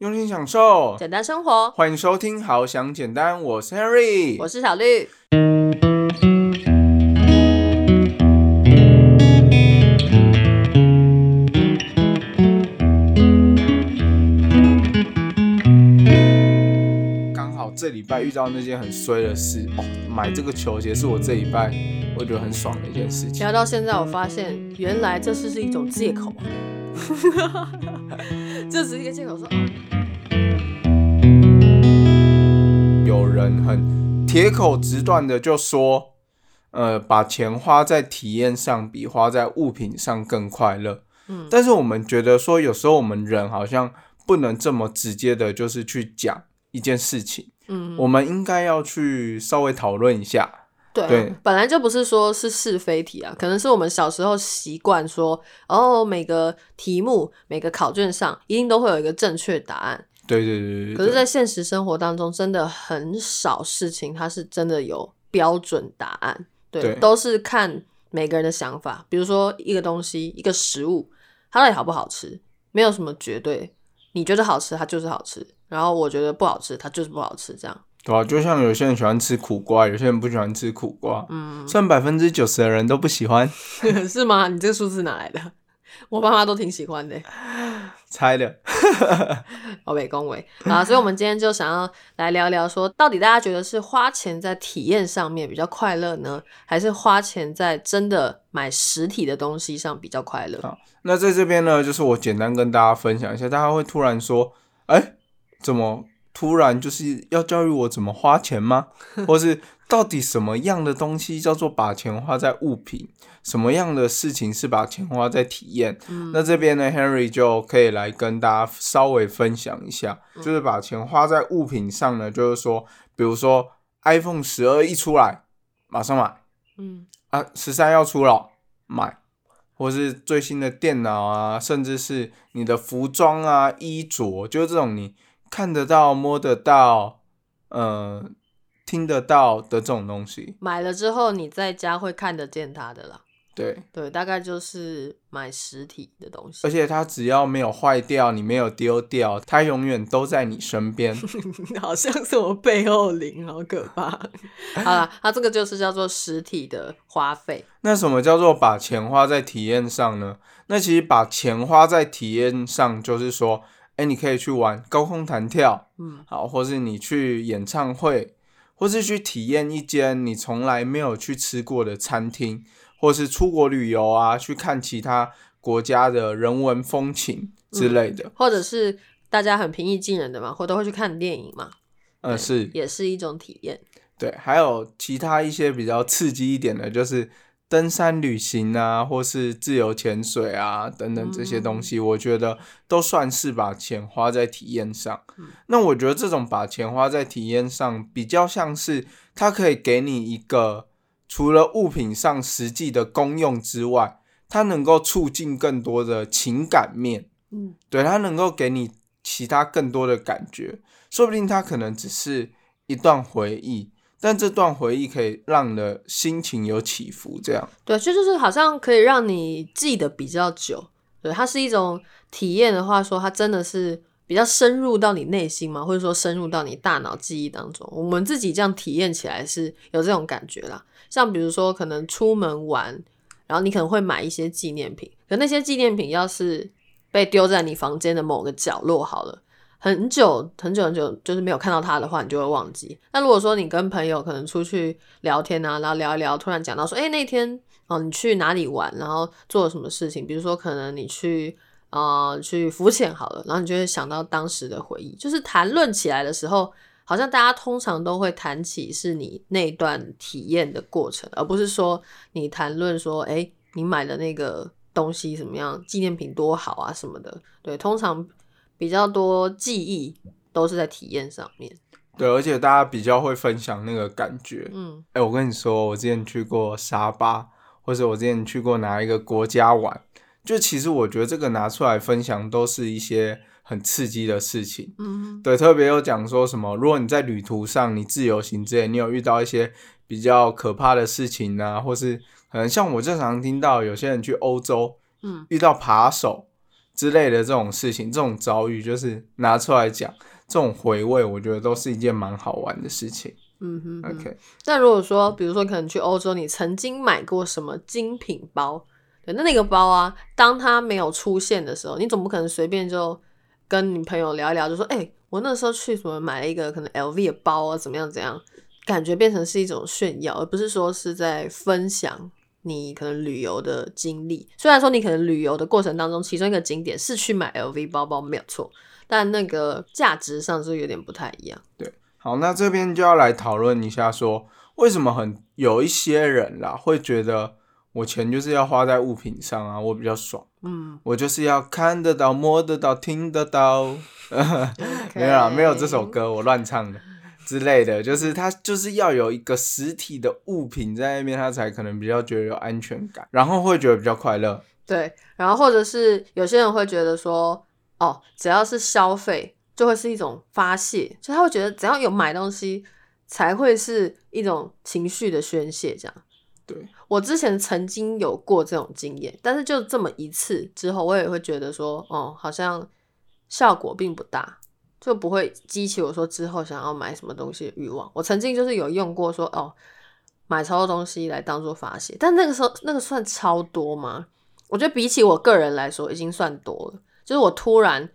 用心享受，简单生活。欢迎收听《好想简单》，我是 Henry，我是小绿。刚好这礼拜遇到那件很衰的事哦，买这个球鞋是我这礼拜我觉得很爽的一件事情。聊到现在，我发现原来这是是一种借口啊，这只是一个借口说啊。有人很铁口直断的就说，呃，把钱花在体验上比花在物品上更快乐。嗯但是我们觉得说，有时候我们人好像不能这么直接的，就是去讲一件事情，嗯，我们应该要去稍微讨论一下。对啊对本来就不是说是是非题啊，可能是我们小时候习惯说，哦，每个题目、每个考卷上一定都会有一个正确答案。对对对对可是，在现实生活当中，真的很少事情它是真的有标准答案，对，对都是看每个人的想法。比如说一个东西、一个食物，它到底好不好吃，没有什么绝对。你觉得好吃，它就是好吃；然后我觉得不好吃，它就是不好吃。这样，对啊，就像有些人喜欢吃苦瓜，有些人不喜欢吃苦瓜，嗯，算百分之九十的人都不喜欢，是吗？你这个数字哪来的？我爸妈都挺喜欢的。猜的。欧北恭维啊，所以我们今天就想要来聊聊说，到底大家觉得是花钱在体验上面比较快乐呢，还是花钱在真的买实体的东西上比较快乐？好那在这边呢，就是我简单跟大家分享一下，大家会突然说，哎，怎么突然就是要教育我怎么花钱吗？或是到底什么样的东西叫做把钱花在物品？什么样的事情是把钱花在体验？嗯那这边呢，Henry 就可以来跟大家稍微分享一下，嗯就是把钱花在物品上呢，就是说，比如说 iPhone 十二一出来，马上买嗯啊，十三要出了买，或是最新的电脑啊，甚至是你的服装啊、衣着，就是这种你看得到、摸得到、呃、听得到的这种东西。买了之后你在家会看得见它的啦。对，对，大概就是买实体的东西而。且它只要没有坏掉，你没有丢掉，它永远都在你身边。好像是我背后灵，好可怕。好了，它这个就是叫做实体的花费。那什么叫做把钱花在体验上呢？那其实把钱花在体验上，就是说，哎，你可以去玩高空弹跳，嗯好，或是你去演唱会，或是去体验一间你从来没有去吃过的餐厅，或是出国旅游啊，去看其他国家的人文风情之类的。或者是大家很平易近人的嘛，或都会去看电影嘛，呃，是也是一种体验。对，还有其他一些比较刺激一点的，就是登山旅行啊，或是自由潜水啊等等这些东西，我觉得都算是把钱花在体验上。嗯那我觉得这种把钱花在体验上，比较像是它可以给你一个除了物品上实际的功用之外，它能够促进更多的情感面。嗯对，它能够给你其他更多的感觉，说不定它可能只是一段回忆，但这段回忆可以让你的心情有起伏，这样。对，就就是好像可以让你记得比较久。对，它是一种体验的话，说它真的是比较深入到你内心嘛，或者说深入到你大脑记忆当中。我们自己这样体验起来是有这种感觉啦。像比如说，可能出门玩，然后你可能会买一些纪念品，可那些纪念品要是被丢在你房间的某个角落好了。很久很久很久，就是没有看到他的话，你就会忘记。那如果说你跟朋友可能出去聊天啊，然后聊一聊，突然讲到说，哎、那天哦，你去哪里玩，然后做了什么事情？比如说，可能你去呃去浮潜好了，然后你就会想到当时的回忆。就是谈论起来的时候，好像大家通常都会谈起是你那段体验的过程，而不是说你谈论说，哎、你买的那个东西怎么样，纪念品多好啊什么的。对，通常比较多记忆都是在体验上面。对，而且大家比较会分享那个感觉。嗯哎、我跟你说，我之前去过沙巴，或者我之前去过哪一个国家玩，就其实我觉得这个拿出来分享都是一些很刺激的事情。嗯对，特别有讲说什么，如果你在旅途上，你自由行之类，你有遇到一些比较可怕的事情啊，或是可能像我正常听到有些人去欧洲嗯遇到扒手之类的这种事情，这种遭遇，就是拿出来讲，这种回味，我觉得都是一件蛮好玩的事情。嗯哼。哼。OK，那如果说，比如说可能去欧洲，你曾经买过什么精品包，对，那那个包啊，当它没有出现的时候，你总不可能随便就跟你朋友聊一聊，就说，哎、我那时候去什么买了一个可能 LV 的包啊，怎么样怎样，感觉变成是一种炫耀，而不是说是在分享你可能旅游的经历。虽然说你可能旅游的过程当中，其中一个景点是去买 LV 包包没有错，但那个价值上是有点不太一样。对好，那这边就要来讨论一下说为什么很有一些人啦会觉得我钱就是要花在物品上啊，我比较爽，嗯，我就是要看得到、摸得到、听得到。没有啦，没有这首歌，我乱唱的之类的，就是他就是要有一个实体的物品在那边，他才可能比较觉得有安全感，然后会觉得比较快乐。对，然后或者是有些人会觉得说，哦，只要是消费就会是一种发泄，就他会觉得只要有买东西才会是一种情绪的宣泄。这样，对我之前曾经有过这种经验，但是就这么一次之后，我也会觉得说，哦，好像效果并不大，就不会激起我说之后想要买什么东西的欲望。我曾经就是有用过说，哦，买超多东西来当做发泄，但那个时候那个算超多吗？我觉得比起我个人来说，已经算多了。就是我突然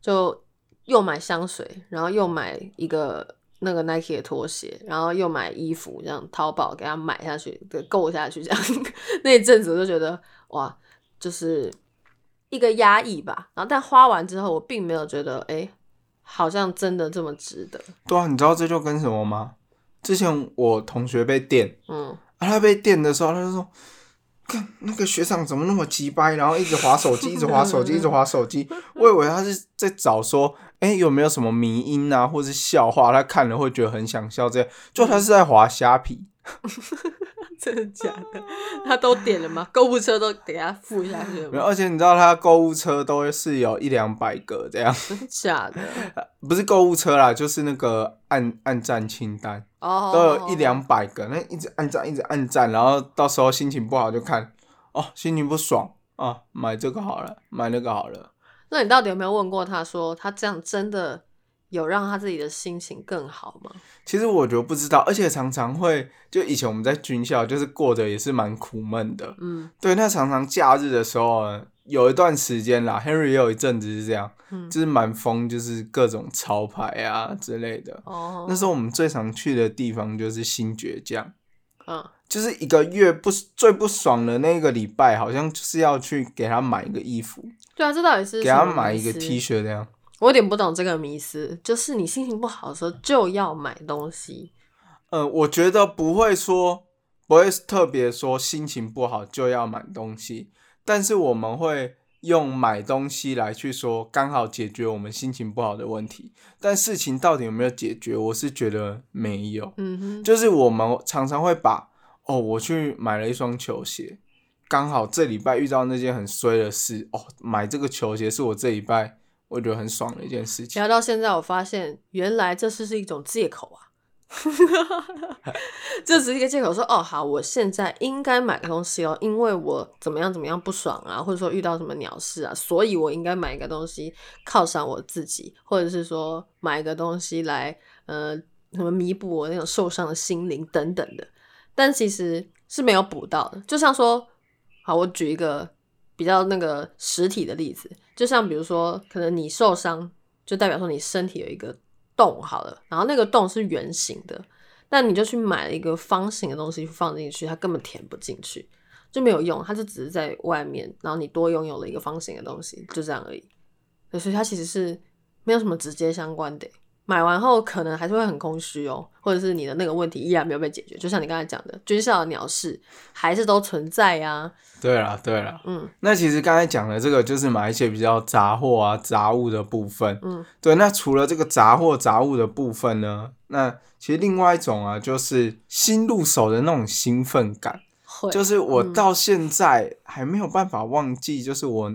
就又买香水，然后又买一个那个 Nike 的拖鞋，然后又买衣服，这样淘宝给它买下去，给，购下去这样。那一阵子我就觉得哇，就是一个压抑吧。然后但花完之后，我并没有觉得哎、诶好像真的这么值得。对啊，你知道这就跟什么吗？之前我同学被电，嗯，啊，他被电的时候，他就说：“看那个学长怎么那么鸡掰，然后一直划手机，一直划手机，一直划手机。”我以为他是在找说，哎、有没有什么迷音啊，或是笑话，他看了会觉得很想笑这样。就他是在划虾皮，真的假的？他都点了吗？购物车都给他付下去了没有吗？而且你知道他购物车都会是有一两百个这样，真的假的？不是购物车啦，就是那个按按赞清单。哦，都有一两百个，那一直按赞，一直按赞，然后到时候心情不好就看，哦，心情不爽啊，买这个好了，买那个好了。那你到底有没有问过他说，他这样真的有让他自己的心情更好吗？其实我觉得不知道，而且常常会，就以前我们在军校，就是过得也是蛮苦闷的。嗯对，那常常假日的时候呢，有一段时间啦，Henry 也有一阵子是这样，嗯，就是蛮疯，就是各种潮牌啊之类的。哦，那时候我们最常去的地方就是新倔强。嗯，就是一个月不最不爽的那个礼拜，好像就是要去给他买一个衣服，对啊，这到底是给他买一个 T 恤这样。我有点不懂这个迷思，就是你心情不好的时候就要买东西。呃，我觉得不会说不会特别说心情不好就要买东西，但是我们会用买东西来去说刚好解决我们心情不好的问题。但事情到底有没有解决，我是觉得没有。嗯哼，就是我们常常会把哦，我去买了一双球鞋，刚好这礼拜遇到那件很衰的事，哦，买这个球鞋是我这礼拜我觉得很爽的一件事情。聊到现在，我发现原来这是是一种借口啊。这只是一个借口说，哦，好，我现在应该买个东西哦，因为我怎么样怎么样不爽啊，或者说遇到什么鸟事啊，所以我应该买一个东西犒赏我自己，或者是说买一个东西来呃什么弥补我那种受伤的心灵等等的。但其实是没有补到的，就像说，好，我举一个比较那个实体的例子，就像比如说，可能你受伤，就代表说你身体有一个洞好了，然后那个洞是圆形的，但你就去买了一个方形的东西放进去，它根本填不进去，就没有用，它就只是在外面，然后你多拥有了一个方形的东西，就这样而已。所以它其实是没有什么直接相关的。买完后可能还是会很空虚哦，或者是你的那个问题依然没有被解决，就像你刚才讲的，军校的鸟事还是都存在呀、对啦，对啦，嗯那其实刚才讲的这个就是买一些比较杂货啊、杂物的部分。嗯对，那除了这个杂货杂物的部分呢，那其实另外一种啊，就是新入手的那种兴奋感。会就是我嗯到现在还没有办法忘记，就是我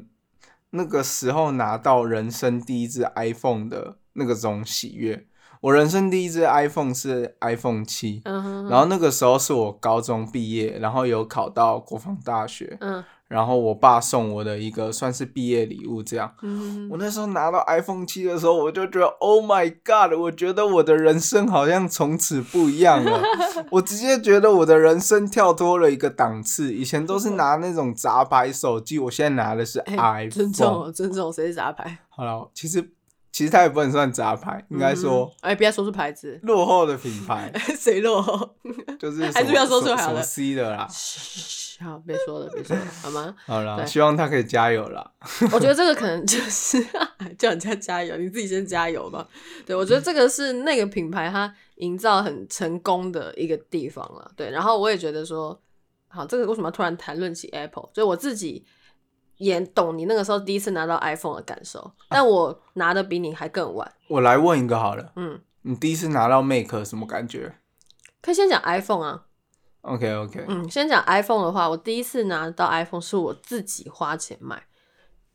那个时候拿到人生第一只 iPhone 的那个种喜悦。我人生第一只 iPhone 是 iPhone 七、嗯然后那个时候是我高中毕业，然后有考到国防大学，嗯然后我爸送我的一个算是毕业礼物这样。嗯，我那时候拿到 iPhone 七的时候，我就觉得 Oh my God！我觉得我的人生好像从此不一样了。我直接觉得我的人生跳脱了一个档次。以前都是拿那种杂牌手机，我现在拿的是 iPhone。尊重哦，尊重，谁是杂牌？好了，其实其实它也不能算杂牌，应该说嗯，哎，不要说出牌子，落后的品牌，谁落后？就是 还是不要说出来了 C 的啦。嘘，好，别说了，别说了，好吗？好了，对希望他可以加油啦。我觉得这个可能就是叫人家加油，你自己先加油吧。对，我觉得这个是那个品牌它营造很成功的一个地方了。对，然后我也觉得说，好，这个为什么要突然谈论起 Apple？就我自己也懂你那个时候第一次拿到 iPhone 的感受，但我拿的比你还更晚。我来问一个好了，嗯，你第一次拿到 Make 什么感觉可以先讲 iPhone 啊。？OK OK，嗯，先讲 iPhone 的话，我第一次拿到 iPhone 是我自己花钱买，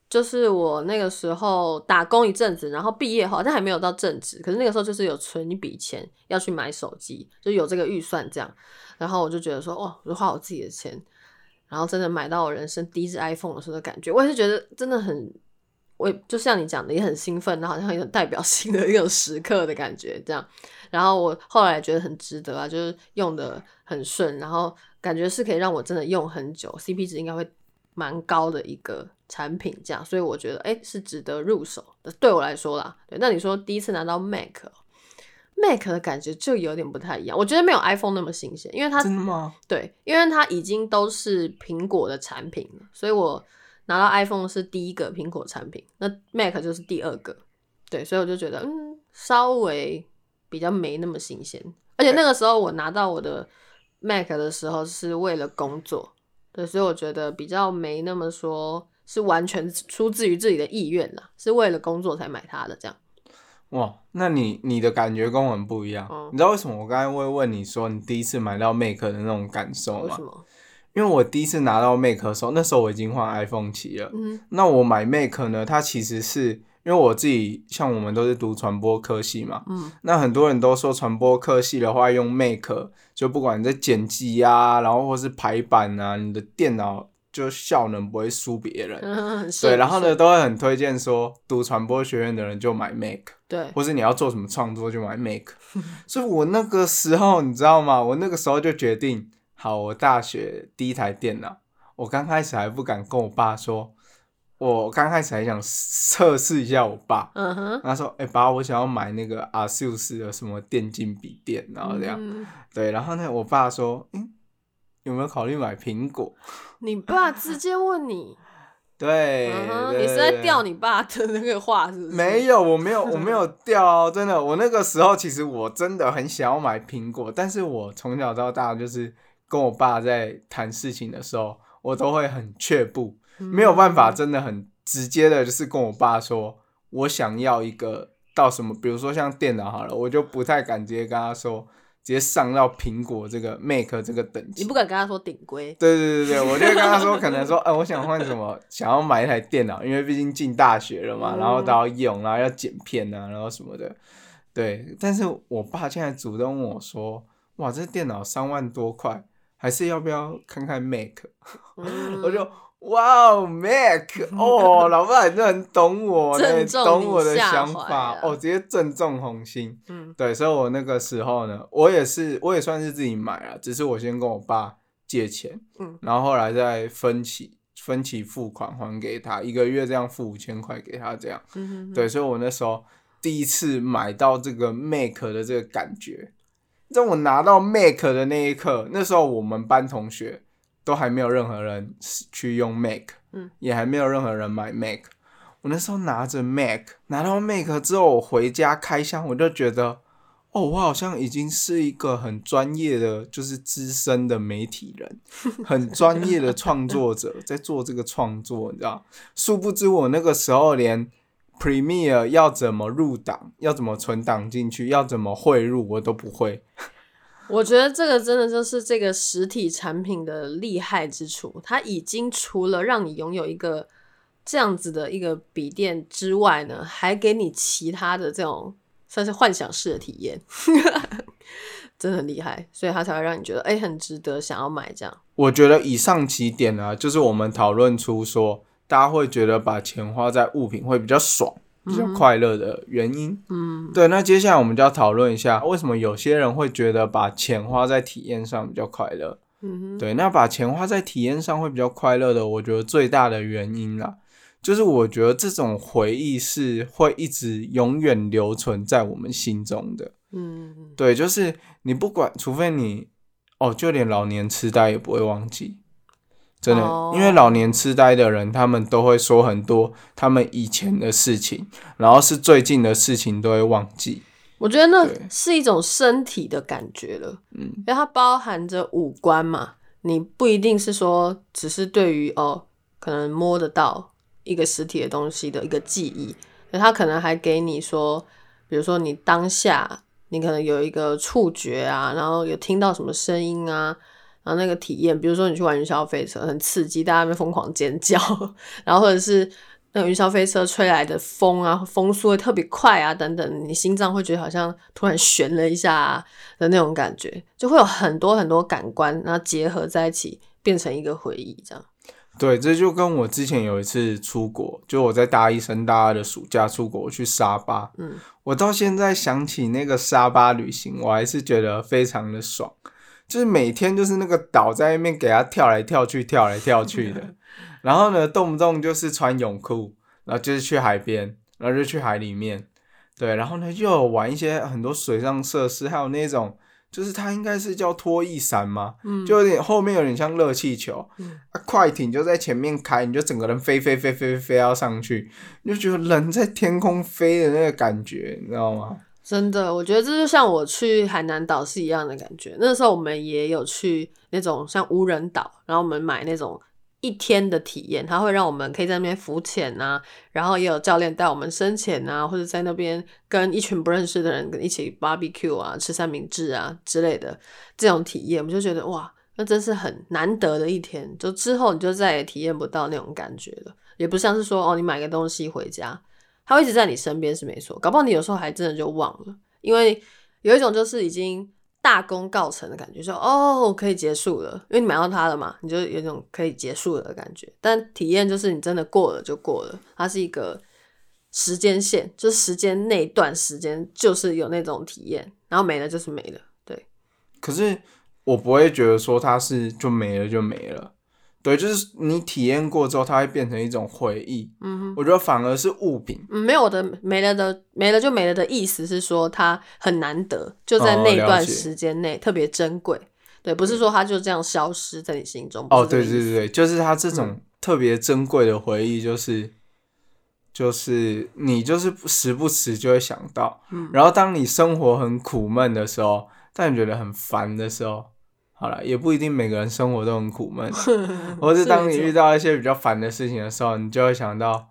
就是我那个时候打工一阵子，然后毕业后，但还没有到正职，可是那个时候就是有存一笔钱要去买手机，就有这个预算这样，然后我就觉得说，哦，我就花我自己的钱，然后真的买到我人生第一支 iPhone 的时候的感觉，我也是觉得真的很，我也就像你讲的，也很兴奋，然后好像很有代表性的 一种时刻的感觉这样。然后我后来觉得很值得啊，就是用的很顺，然后感觉是可以让我真的用很久，CP 值应该会蛮高的一个产品，这样，所以我觉得哎是值得入手的，对我来说啦。对，那你说第一次拿到 Mac。Mac 的感觉就有点不太一样，我觉得没有 iPhone 那么新鲜，因为它真的吗？对，因为它已经都是苹果的产品了，所以我拿到 iPhone 是第一个苹果产品，那 Mac 就是第二个。对，所以我就觉得，嗯，稍微比较没那么新鲜。而且那个时候我拿到我的 Mac 的时候是为了工作，对，所以我觉得比较没那么说是完全出自于自己的意愿啦，是为了工作才买它的这样。哇，那你你的感觉跟我们不一样。嗯你知道为什么我刚才会问你说你第一次买到 Make 的那种感受吗为什？么？因为我第一次拿到 Make 的时候，那时候我已经换 iPhone 七了。嗯那我买 Make 呢，它其实是因为我自己像我们都是读传播科系嘛，嗯那很多人都说传播科系的话用 Make，就不管你在剪辑啊，然后或是排版啊，你的电脑就效能不会输别人。嗯，对，然后呢，都会很推荐说读传播学院的人就买 Make。对，或是你要做什么创作就买 Make，所以我那个时候你知道吗？我那个时候就决定，好，我大学第一台电脑，我刚开始还不敢跟我爸说，我刚开始还想测试一下我爸，嗯哼，他说，哎、爸，我想要买那个 ASUS 的什么电竞笔电，然后这样，嗯对，然后呢，我爸说，嗯，有没有考虑买苹果？你爸直接问你，对，嗯，对你是在对钓你爸的那个话是不是？没有，我没有，我没有掉哦，真的。我那个时候其实我真的很想要买苹果，但是我从小到大就是跟我爸在谈事情的时候，我都会很却步，没有办法，真的很直接的，就是跟我爸说我想要一个到什么，比如说像电脑好了，我就不太敢直接跟他说，直接上到苹果这个 Make 这个等级你。不敢跟他说顶规，对对对对，我就会跟他说，可能说，哎、我想换什么，想要买一台电脑，因为毕竟进大学了嘛，嗯然后都要用，然后要剪片啊，然后什么的。对，但是我爸现在主动问我说，哇，这电脑三万多块，还是要不要看看 Mac？、嗯 我就哇哦，Mac 哦，老爸你真的很懂我呢，懂我的想法。哦，直接正中红心。嗯。对，所以我那个时候呢，我也是，我也算是自己买了，只是我先跟我爸借钱，嗯。然后后来再分期分期付款还给他，一个月这样付五千块给他，这样。嗯哼，对，所以我那时候第一次买到这个 Mac 的这个感觉，在我拿到 Mac 的那一刻，那时候我们班同学都还没有任何人去用 Mac，嗯，也还没有任何人买 Mac。我那时候拿着 Mac，拿到 Mac 之后，我回家开箱，我就觉得，哦，我好像已经是一个很专业的，就是资深的媒体人，很专业的创作者，在做这个创作，你知道？殊不知我那个时候连 Premiere 要怎么入档，要怎么存档进去，要怎么汇入，我都不会。我觉得这个真的就是这个实体产品的厉害之处，它已经除了让你拥有一个这样子的一个笔电之外呢，还给你其他的这种算是幻想式的体验。真的很厉害，所以它才会让你觉得哎、很值得想要买这样。我觉得以上几点呢，就是我们讨论出说，大家会觉得把钱花在物品会比较爽、比较快乐的原因。嗯，对，那接下来我们就要讨论一下，为什么有些人会觉得把钱花在体验上比较快乐？嗯，对，那把钱花在体验上会比较快乐的，我觉得最大的原因啦，就是我觉得这种回忆是会一直永远留存在我们心中的。嗯，对，就是你不管，除非你哦，就连老年痴呆也不会忘记，真的，哦因为老年痴呆的人，他们都会说很多他们以前的事情，然后是最近的事情都会忘记。我觉得那是一种身体的感觉了，嗯，因为它包含着五官嘛，你不一定是说只是对于哦，可能摸得到一个实体的东西的一个记忆，那它可能还给你说，比如说你当下你可能有一个触觉啊，然后有听到什么声音啊，然后那个体验，比如说你去玩云霄飞车，很刺激，大家在疯狂尖叫，然后或者是那个云霄飞车吹来的风啊，风速会特别快啊，等等，你心脏会觉得好像突然悬了一下、啊、的那种感觉，就会有很多很多感官，然后结合在一起，变成一个回忆，这样。对，这就跟我之前有一次出国，就我在大一升大二的暑假出国，我去沙巴，嗯，我到现在想起那个沙巴旅行，我还是觉得非常的爽，就是每天就是那个岛在那边给他跳来跳去，跳来跳去的，然后呢，动不动就是穿泳裤，然后就是去海边，然后就去海里面，对，然后呢又有玩一些很多水上设施，还有那种就是它应该是叫拖曳伞嘛？嗯就有点后面有点像热气球，嗯啊，快艇就在前面开，你就整个人飞飞飞飞飞要上去，你就觉得人在天空飞的那个感觉，你知道吗？真的，我觉得这就像我去海南岛是一样的感觉。那时候我们也有去那种像无人岛，然后我们买那种一天的体验，它会让我们可以在那边浮潜啊，然后也有教练带我们深潜啊，或者在那边跟一群不认识的人一起 barbecue 啊，吃三明治啊之类的这种体验，我们就觉得哇，那真是很难得的一天。就之后你就再也体验不到那种感觉了，也不像是说哦，你买个东西回家。他一直在你身边是没错，搞不好你有时候还真的就忘了，因为有一种就是已经大功告成的感觉，说哦可以结束了，因为你买到它了嘛，你就有种可以结束了的感觉。但体验就是你真的过了就过了，它是一个时间线，就是时间那一段时间就是有那种体验，然后没了就是没了。对，可是我不会觉得说它是就没了就没了，对，就是你体验过之后，它会变成一种回忆。嗯哼。我觉得反而是物品，嗯，没有的没了的没了就没了的意思是说它很难得，就在哦那段时间内特别珍贵。对，不是说它就这样消失在你心中。哦，对对对，就是它这种特别珍贵的回忆，就是、就是你就是时不时就会想到，嗯然后当你生活很苦闷的时候，当你觉得很烦的时候，好了，也不一定每个人生活都很苦闷，或是当你遇到到一些比较烦的事情的时候，你就会想到，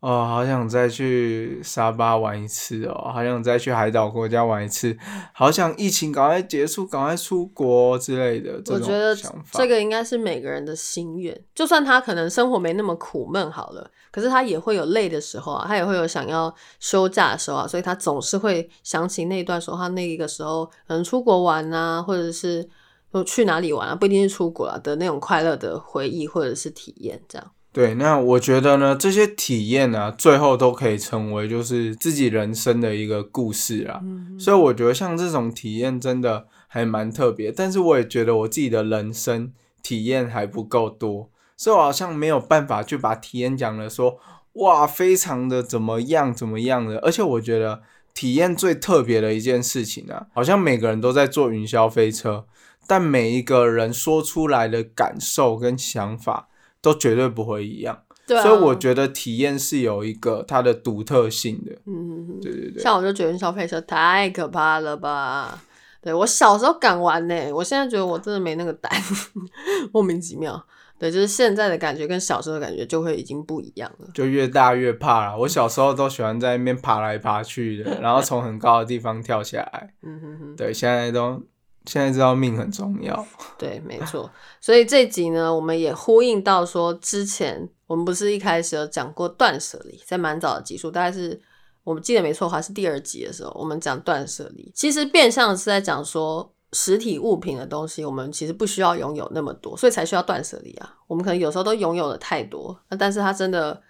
哦，好想再去沙巴玩一次哦，好想再去海岛国家玩一次，好想疫情赶快结束，赶快出国之类的我觉得。这个应该是每个人的心愿，就算他可能生活没那么苦闷好了，可是他也会有累的时候啊，他也会有想要休假的时候啊，所以他总是会想起那段时候，他那一个时候可能出国玩啊，或者是说去哪里玩啊，不一定是出国啊的那种快乐的回忆或者是体验，这样。对，那我觉得呢，这些体验啊，最后都可以成为就是自己人生的一个故事啊。嗯所以我觉得像这种体验真的还蛮特别，但是我也觉得我自己的人生体验还不够多，所以我好像没有办法去把体验讲的说哇，非常的怎么样怎么样的。而且我觉得体验最特别的一件事情啊，好像每个人都在坐云霄飞车，但每一个人说出来的感受跟想法都绝对不会一样。对啊，所以我觉得体验是有一个它的独特性的。嗯对对对，像我就觉得消费车太可怕了吧。对我小时候敢玩呢、我现在觉得我真的没那个胆，莫名其妙。对，就是现在的感觉跟小时候的感觉就会已经不一样了。就越大越怕了。我小时候都喜欢在那边爬来爬去的，然后从很高的地方跳下来。嗯哼哼，对，现在都现在知道命很重要。对，没错。所以这集呢，我们也呼应到说，之前我们不是一开始有讲过断舍离，在蛮早的集数，大概是我们记得没错还是第二集的时候，我们讲断舍离，其实变相是在讲说实体物品的东西，我们其实不需要拥有那么多，所以才需要断舍离啊。我们可能有时候都拥有的太多，那但是它真的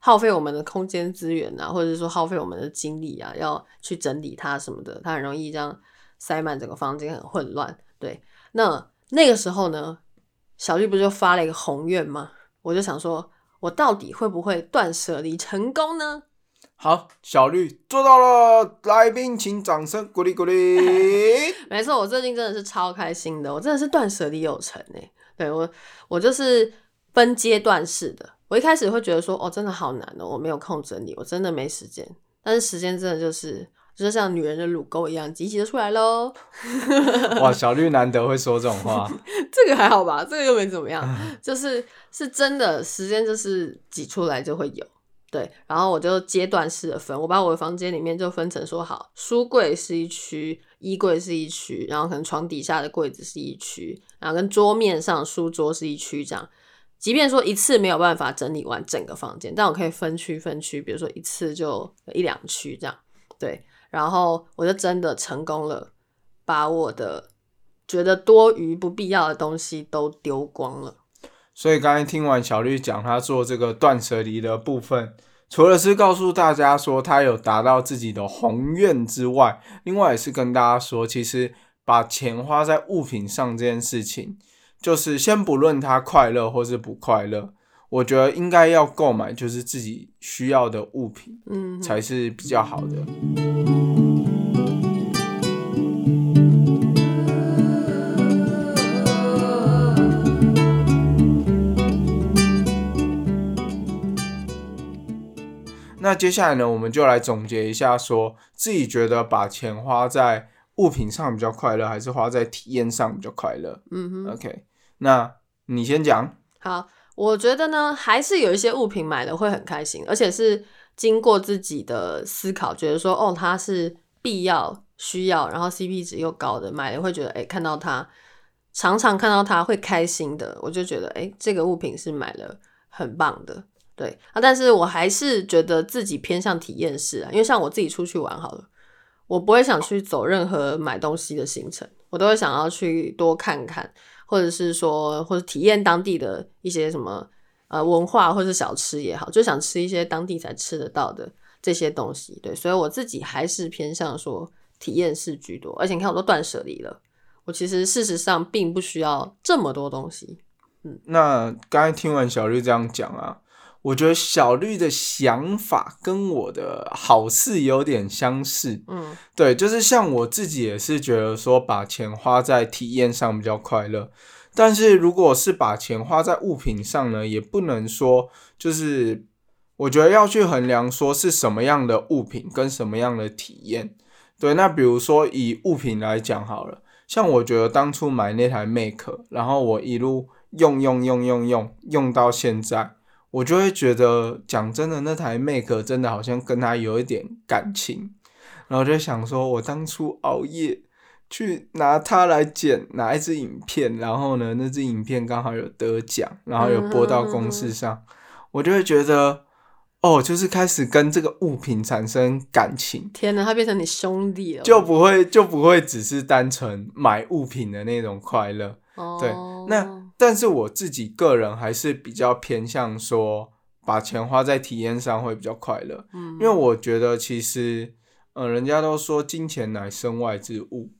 耗费我们的空间资源啊，或者是说耗费我们的精力啊，要去整理它什么的，它很容易这样塞满整个房间，很混乱。对，那那个时候呢，小绿不就发了一个宏愿吗？我就想说，我到底会不会断舍离成功呢？好，小绿做到了，来宾请掌声鼓励鼓励。没错，我最近真的是超开心的，我真的是断舍离有成哎。对我，我就是分阶段式的。我一开始会觉得说，哦，真的好难哦，我没有空整理，我真的没时间。但是时间真的就是，就是像女人的乳沟一样，挤挤就出来喽。哇，小绿难得会说这种话。这个还好吧？这个又没怎么样，就是是真的，时间就是挤出来就会有。对，然后我就阶段式的分，我把我的房间里面就分成说好，书柜是一区，衣柜是一区，然后可能床底下的柜子是一区，然后跟桌面上书桌是一区这样。即便说一次没有办法整理完整个房间，但我可以分区分区，比如说一次就一两区这样。对，然后我就真的成功了，把我的觉得多余不必要的东西都丢光了。所以刚才听完小绿讲他做这个断舍离的部分，除了是告诉大家说他有达到自己的宏愿之外，另外也是跟大家说，其实把钱花在物品上这件事情，就是先不论他快乐或是不快乐，我觉得应该要购买就是自己需要的物品，嗯，才是比较好的。那接下来呢，我们就来总结一下，说自己觉得把钱花在物品上比较快乐，还是花在体验上比较快乐？嗯哼，OK，那你先讲。好，我觉得呢，还是有一些物品买了会很开心，而且是经过自己的思考，觉得说哦，它是必要、需要，然后 CP 值又高的，买了会觉得哎，看到它，常常看到它会开心的，我就觉得哎，这个物品是买了很棒的。对啊，但是我还是觉得自己偏向体验式啊，因为像我自己出去玩好了，我不会想去走任何买东西的行程，我都会想要去多看看，或者是说或者体验当地的一些什么呃文化或者小吃也好，就想吃一些当地才吃得到的这些东西。对，所以我自己还是偏向说体验式居多，而且你看我都断舍离了，我其实事实上并不需要这么多东西。嗯，那刚才听完小绿这样讲啊。我觉得小绿的想法跟我的好似有点相似，嗯，对，就是像我自己也是觉得说把钱花在体验上比较快乐，但是如果是把钱花在物品上呢，也不能说就是我觉得要去衡量说是什么样的物品跟什么样的体验，对，那比如说以物品来讲好了，像我觉得当初买那台 Make，然后我一路用用用用用用到现在。我就会觉得，讲真的，那台 Make 真的好像跟他有一点感情，然后就想说，我当初熬夜去拿它来剪哪一支影片，然后呢，那支影片刚好有得奖，然后有播到公司上，我就会觉得，哦，就是开始跟这个物品产生感情。天哪，它变成你兄弟了，就不会就不会只是单纯买物品的那种快乐。对，那。但是我自己个人还是比较偏向说，把钱花在体验上会比较快乐。嗯，因为我觉得其实，呃，人家都说金钱乃身外之物，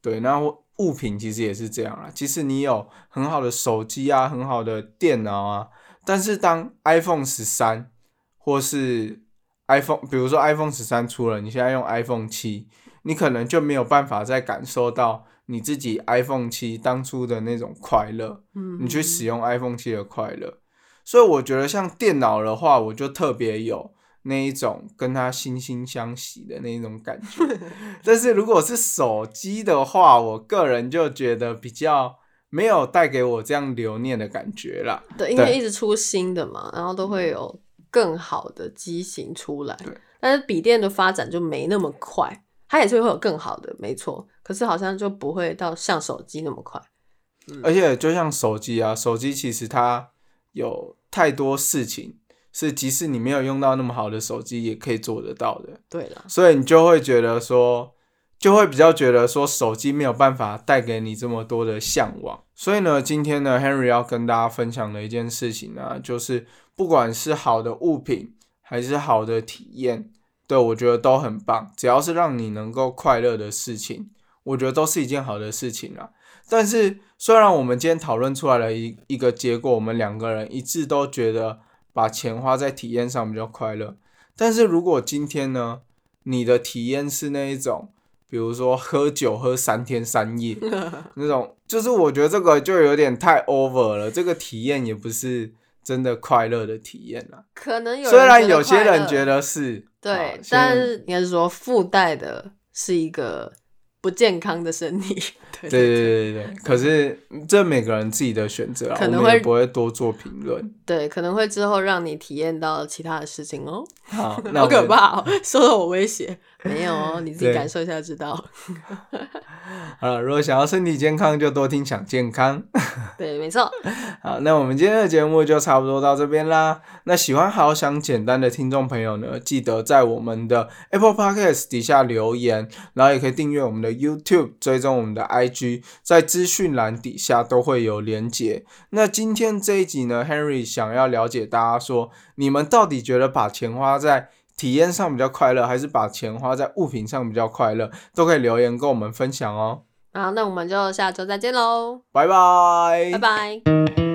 对，那物品其实也是这样啊。即使你有很好的手机啊，很好的电脑啊，但是当 iPhone 十三或是 iPhone，比如说 iPhone 十三出了，你现在用 iPhone 七，你可能就没有办法再感受到。你自己 iPhone 七当初的那种快乐，嗯，你去使用 iPhone 七的快乐，所以我觉得像电脑的话，我就特别有那一种跟它惺惺相惜的那种感觉。但是如果是手机的话，我个人就觉得比较没有带给我这样留念的感觉啦。对，因为一直出新的嘛，然后都会有更好的机型出来。对，但是笔电的发展就没那么快。它也是会有更好的，没错。可是好像就不会到像手机那么快。而且就像手机啊，手机其实它有太多事情是即使你没有用到那么好的手机，也可以做得到的。对了，所以你就会觉得说，就会比较觉得说，手机没有办法带给你这么多的向往。所以呢，今天呢，Henry 要跟大家分享的一件事情呢，就是不管是好的物品还是好的体验，对我觉得都很棒。只要是让你能够快乐的事情，我觉得都是一件好的事情啦。但是，虽然我们今天讨论出来了一一个结果，我们两个人一致都觉得把钱花在体验上比较快乐。但是如果今天呢，你的体验是那一种，比如说喝酒喝三天三夜 那种，就是我觉得这个就有点太 over 了。这个体验也不是真的快乐的体验啦。可能有虽然有些人觉得是，对但是应该是说附带的是一个不健康的身体。对对对对对对，可是这每个人自己的选择啊，可能会不会多做评论。对，可能会之后让你体验到其他的事情哦。好，那好可怕哦！受到我威胁，没有哦，你自己感受一下就知道。好了，如果想要身体健康，就多听想健康。对，没错。好，那我们今天的节目就差不多到这边啦。那喜欢好想简单的听众朋友呢，记得在我们的 Apple Podcast 底下留言，然后也可以订阅我们的 YouTube，追踪我们的 IG，在资讯栏底下都会有连结。那今天这一集呢，Henry 想要了解大家说，你们到底觉得把钱花在体验上比较快乐，还是把钱花在物品上比较快乐？都可以留言跟我们分享哦。好，那我们就下周再见喽，拜拜，拜拜。